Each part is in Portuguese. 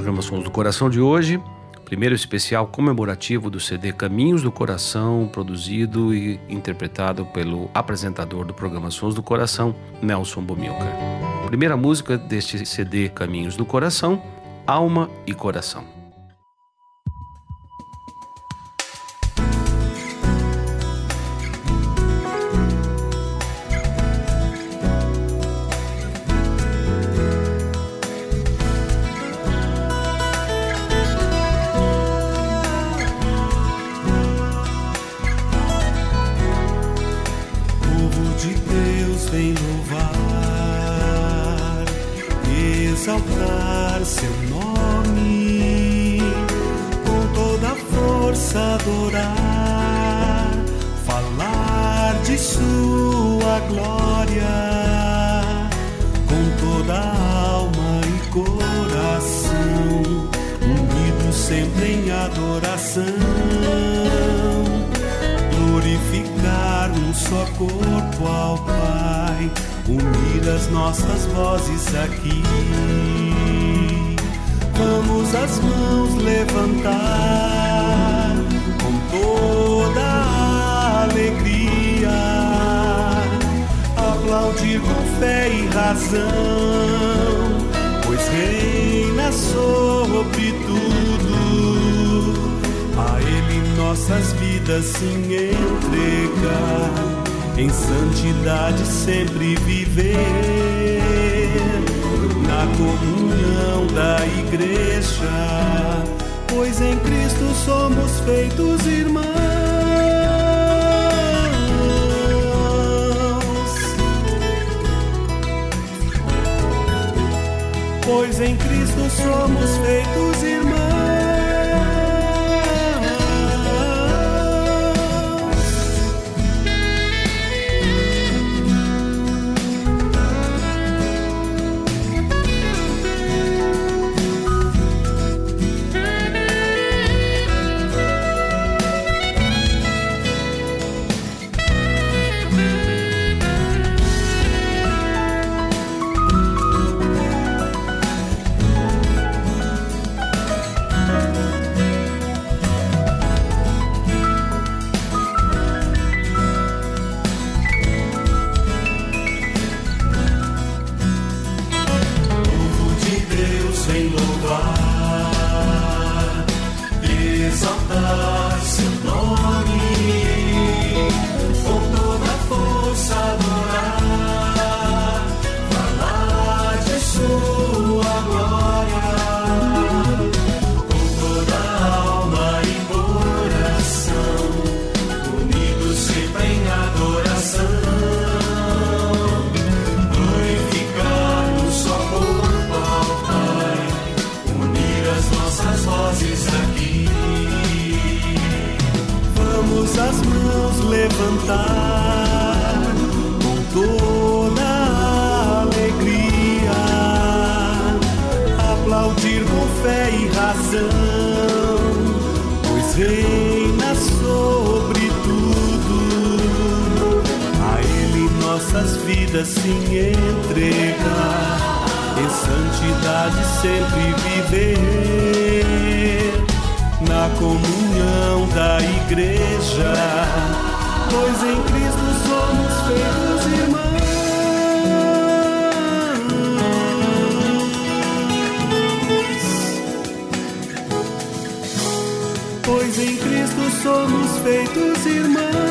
Programa Sons do Coração de hoje, primeiro especial comemorativo do CD Caminhos do Coração, produzido e interpretado pelo apresentador do programa Sons do Coração, Nelson Bomilcar. Primeira música deste CD Caminhos do Coração, Alma e Coração. Glorificar um só corpo ao Pai, unir as nossas vozes aqui. Vamos as mãos levantar com toda a alegria, aplaudir com fé e razão, pois reina sobre tudo. Nossas vidas se entregar, em santidade sempre viver, na comunhão da igreja, pois em Cristo somos feitos irmãos. Pois em Cristo somos feitos irmãos. Nossas vidas se entregar, em santidade sempre viver, na comunhão da igreja, pois em Cristo somos feitos irmãos. Pois em Cristo somos feitos irmãos.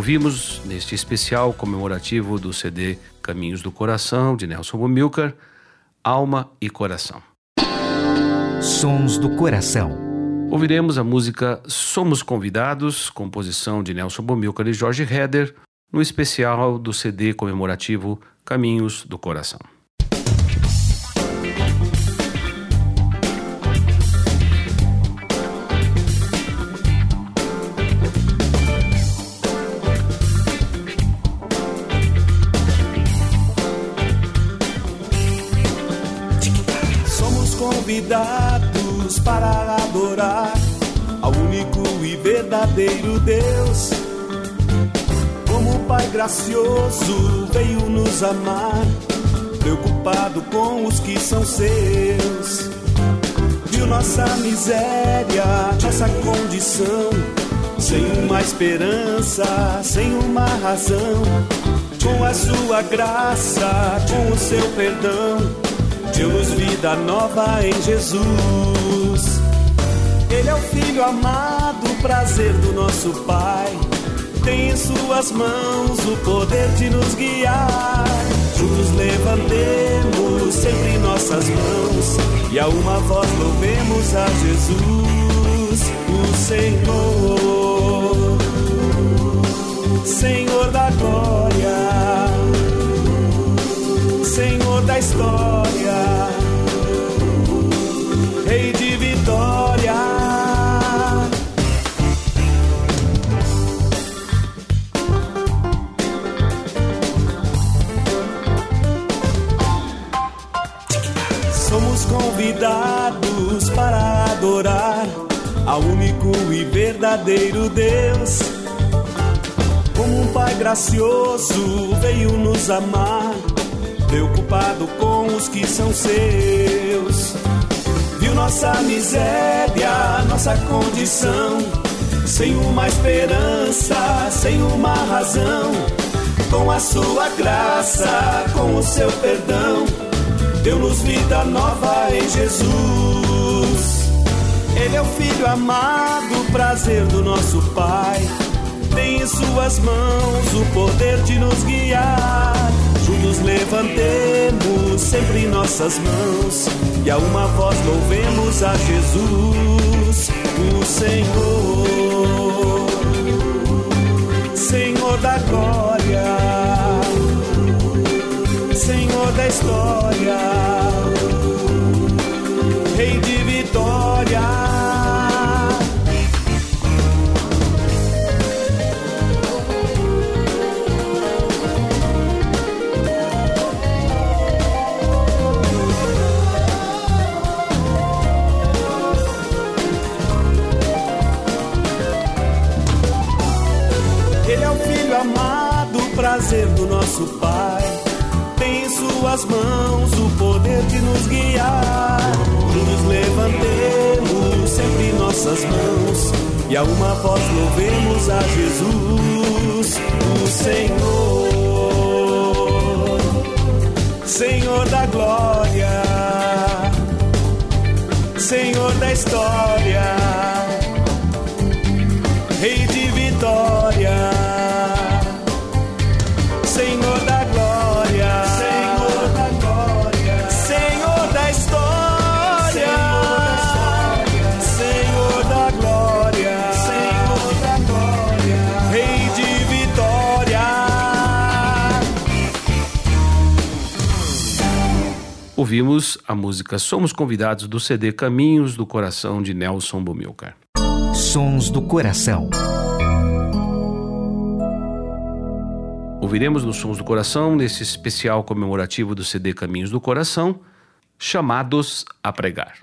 Ouvimos neste especial comemorativo do CD Caminhos do Coração, de Nelson Bumilcar, Alma e Coração. Sons do Coração. Ouviremos a música Somos Convidados, composição de Nelson Bumilcar e Jorge Heder, no especial do CD comemorativo Caminhos do Coração. Convidados para adorar ao único e verdadeiro Deus. Como Pai gracioso veio nos amar, preocupado com os que são seus. Viu nossa miséria, nossa condição, sem uma esperança, sem uma razão. Com a sua graça, com o seu perdão, vida nova em Jesus. Ele é o Filho amado, prazer do nosso Pai. Tem em suas mãos o poder de nos guiar. Juntos levantemos sempre nossas mãos e a uma voz louvemos a Jesus, o Senhor. Senhor da glória, Senhor da história, vitória. Somos convidados para adorar ao único e verdadeiro Deus. Como um Pai gracioso veio nos amar, preocupado com os que são seus. Viu nossa miséria, nossa condição, sem uma esperança, sem uma razão. Com a sua graça, com o seu perdão, deu-nos vida nova em Jesus. Ele é o Filho amado, prazer do nosso Pai. Tem em suas mãos o poder de nos guiar. Juntos levantemos sempre nossas mãos. E a uma voz louvemos a Jesus, o Senhor. Senhor da glória, Senhor da história, Suas mãos o poder de nos guiar. Nos levantemos sempre em nossas mãos. E a uma voz louvemos a Jesus, o Senhor, Senhor da glória, Senhor da história, Ouvimos a música Somos Convidados do CD Caminhos do Coração de Nelson Bumilcar. Sons do Coração. Ouviremos nos Sons do Coração, nesse especial comemorativo do CD Caminhos do Coração, chamados a pregar.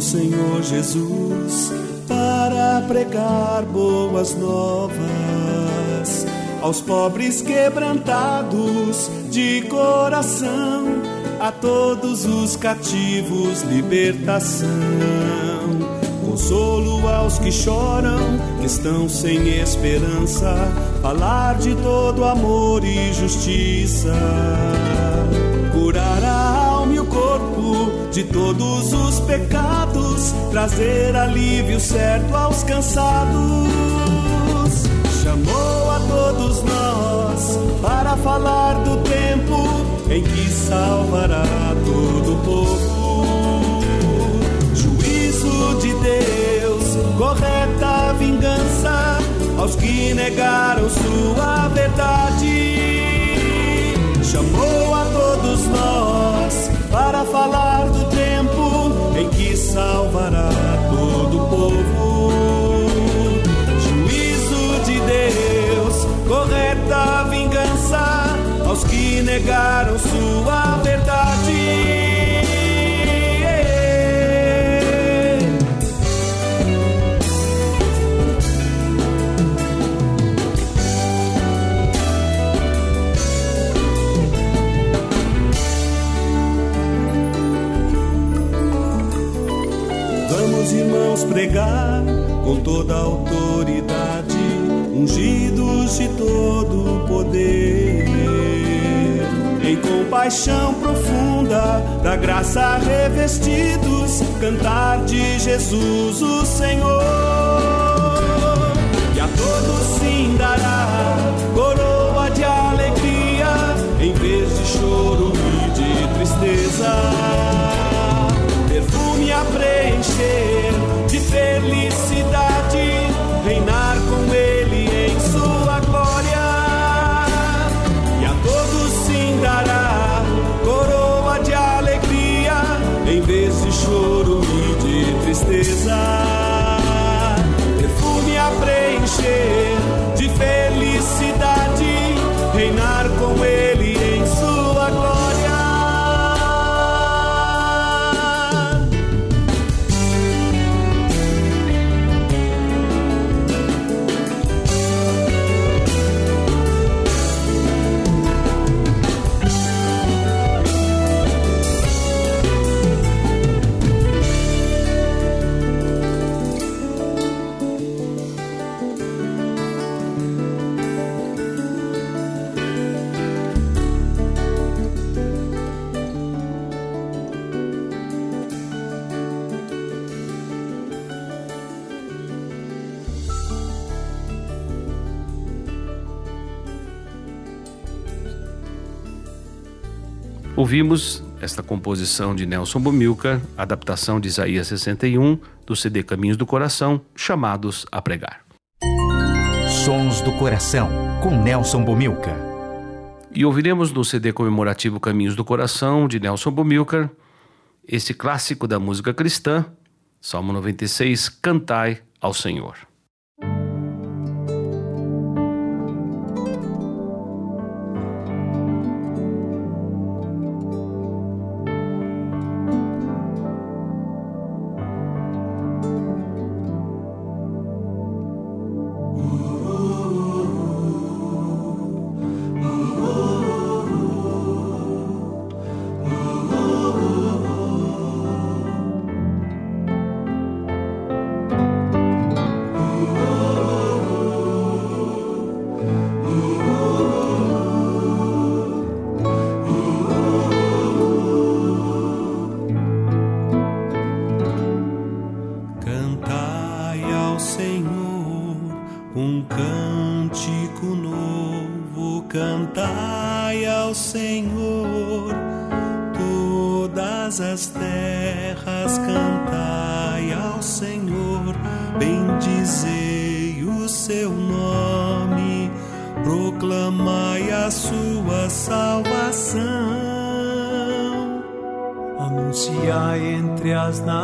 Ao Senhor Jesus para pregar boas novas aos pobres quebrantados de coração, a todos os cativos libertação. Consolo aos que choram, que estão sem esperança, falar de todo amor e justiça de todos os pecados, trazer alívio certo aos cansados. Chamou a todos nós para falar do tempo em que salvará todo o povo. Juízo de Deus, correta vingança aos que negaram sua verdade para falar do tempo em que salvará todo o povo. Juízo de Deus, correta vingança aos que negaram sua verdade. Irmãos, pregar com toda autoridade, ungidos de todo poder. Em compaixão profunda, da graça revestidos, cantar de Jesus o Senhor. E a todos sim dará coroa de alegria, em vez de choro e de tristeza perfume a preencher felicidade, reinar com Ele em sua glória. E a todos sim dará coroa de alegria, em vez de choro e de tristeza. Perfume a preencher Ouvimos esta composição de Nelson Bumilcar, adaptação de Isaías 61, do CD Caminhos do Coração, chamados a pregar. Sons do Coração, com Nelson Bomilca. E ouviremos no CD comemorativo Caminhos do Coração, de Nelson Bumilcar, esse clássico da música cristã, Salmo 96, Cantai ao Senhor.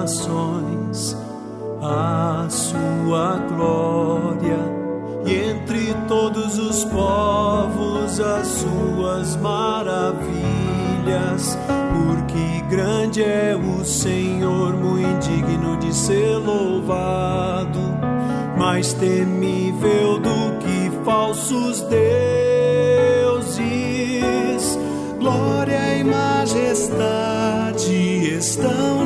Nações a sua glória e entre todos os povos as suas maravilhas, porque grande é o Senhor, muito digno de ser louvado, mais temível do que falsos deuses. Glória e majestade estão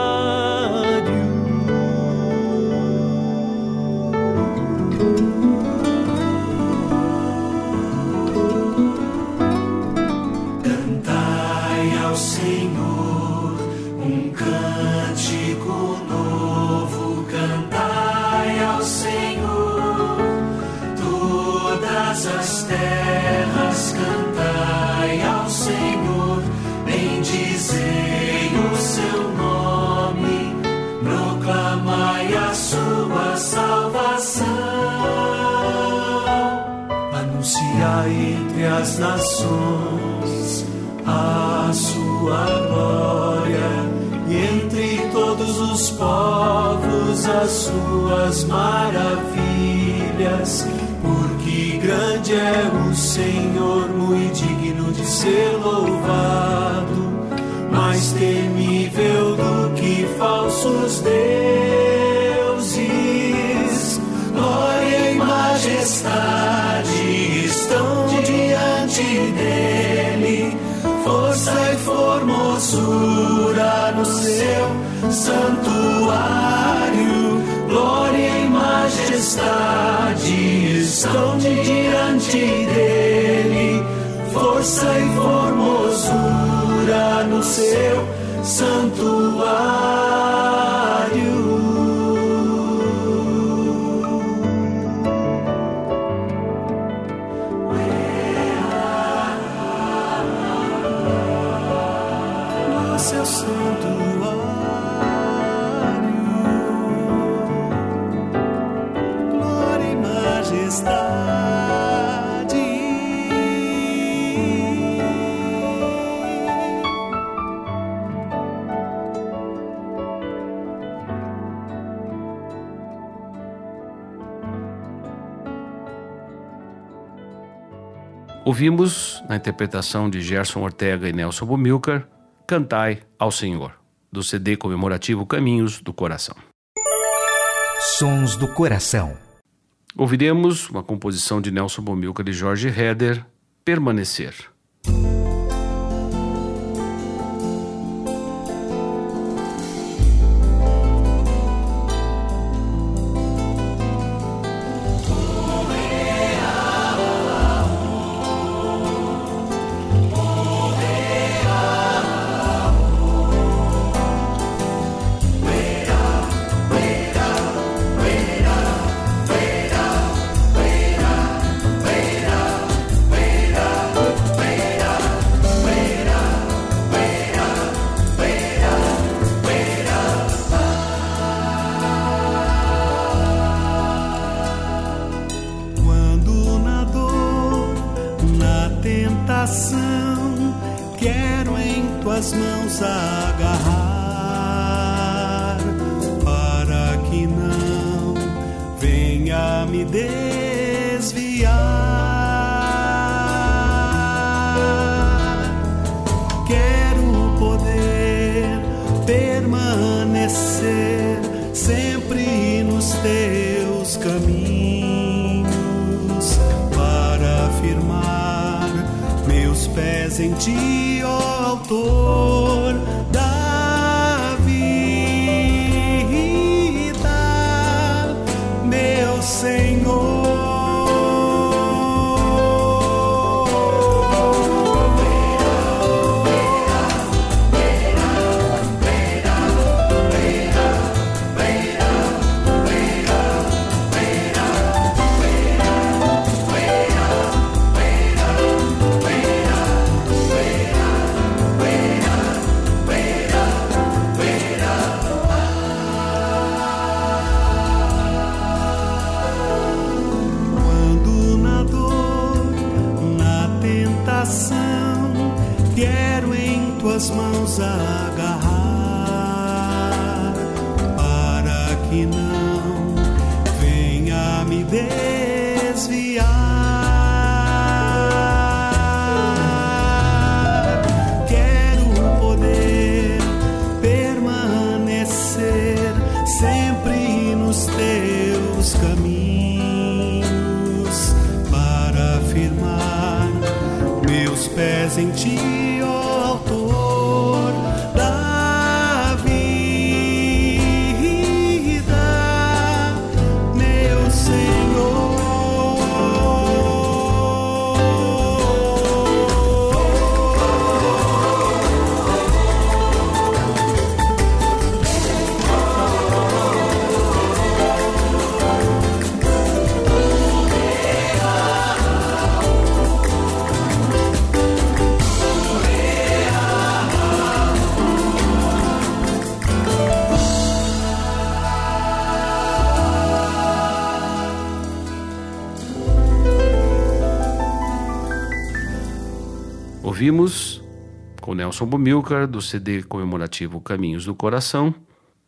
Suas maravilhas. Porque grande é o Senhor, muito digno de ser louvado, majestade estão diante dele, força e formosura no seu santuário. Ouvimos, na interpretação de Gerson Ortega e Nelson Bumilcar, Cantai ao Senhor, do CD comemorativo Caminhos do Coração. Sons do Coração. Ouviremos uma composição de Nelson Bumilcar e Jorge Heder, Permanecer. Caminhos para afirmar meus pés em ti, ó autor quero em tuas mãos agarrar, para que não venha me desviar. Ouvimos com Nelson Bumilcar do CD comemorativo Caminhos do Coração,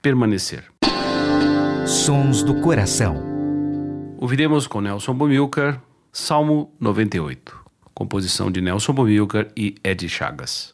Permanecer. Sons do Coração. Ouviremos com Nelson Bumilcar Salmo 98, composição de Nelson Bumilcar e Ed Chagas.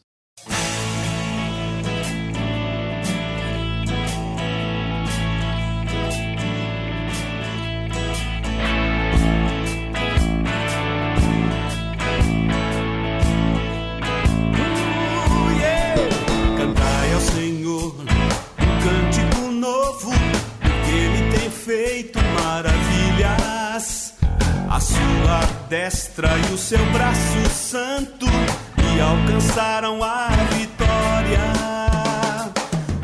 Sua destra e o seu braço santo e alcançaram a vitória.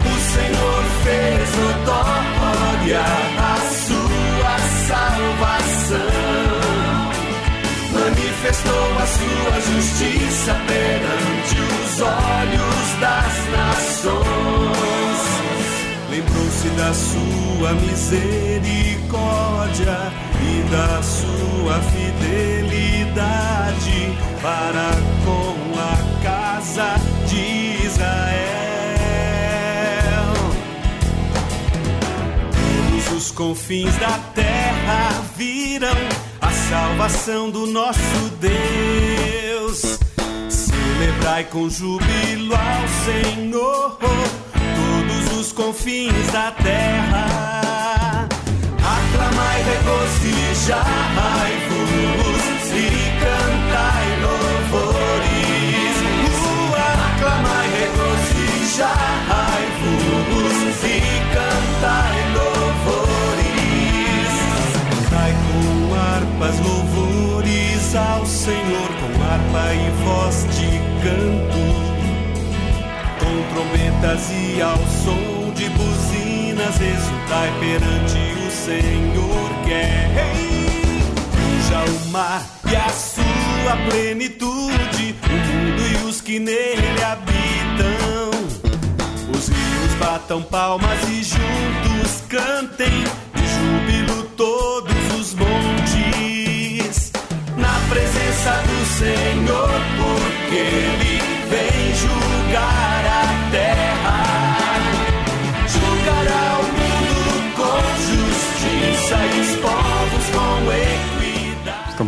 O Senhor fez notória a sua salvação manifestou a sua justiça perante os olhos das nações. Lembrou-se da sua misericórdia e da sua fidelidade para com a casa de Israel. Todos os confins da terra viram a salvação do nosso Deus. Celebrai com júbilo ao Senhor, todos os confins da terra. Aclamai, regozijai-vos e cantai louvores. Aclamai, regozijai-vos e cantai louvores. Cantai com harpas louvores ao Senhor, com harpa e voz trombetas e ao som de buzinas, exultai perante o Senhor que é rei. O mar e a sua plenitude, o mundo e os que nele habitam. Os rios batam palmas e juntos cantem, de júbilo todos os montes. Na presença do Senhor, porque Ele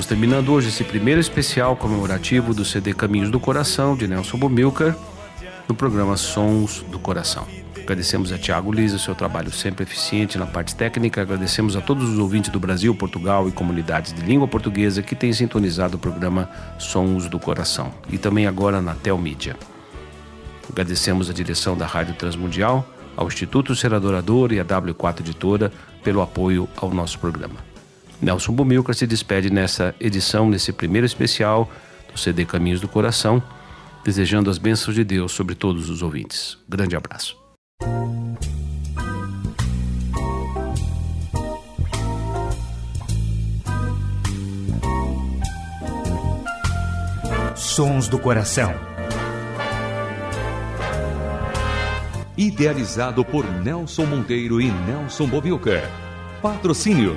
terminando hoje esse primeiro especial comemorativo do CD Caminhos do Coração de Nelson Bumilcar no programa Sons do Coração. Agradecemos a Tiago Lisa, seu trabalho sempre eficiente na parte técnica. Agradecemos a todos os ouvintes do Brasil, Portugal e comunidades de língua portuguesa que têm sintonizado o programa Sons do Coração e também agora na Telmídia. Agradecemos a direção da Rádio Transmundial, ao Instituto Ser Adorador e à W4 Editora pelo apoio ao nosso programa. Nelson Bumilcar se despede nessa edição, nesse primeiro especial do CD Caminhos do Coração, desejando as bênçãos de Deus sobre todos os ouvintes. Grande abraço. Sons do Coração. Idealizado por Nelson Monteiro e Nelson Bobilca. Patrocínio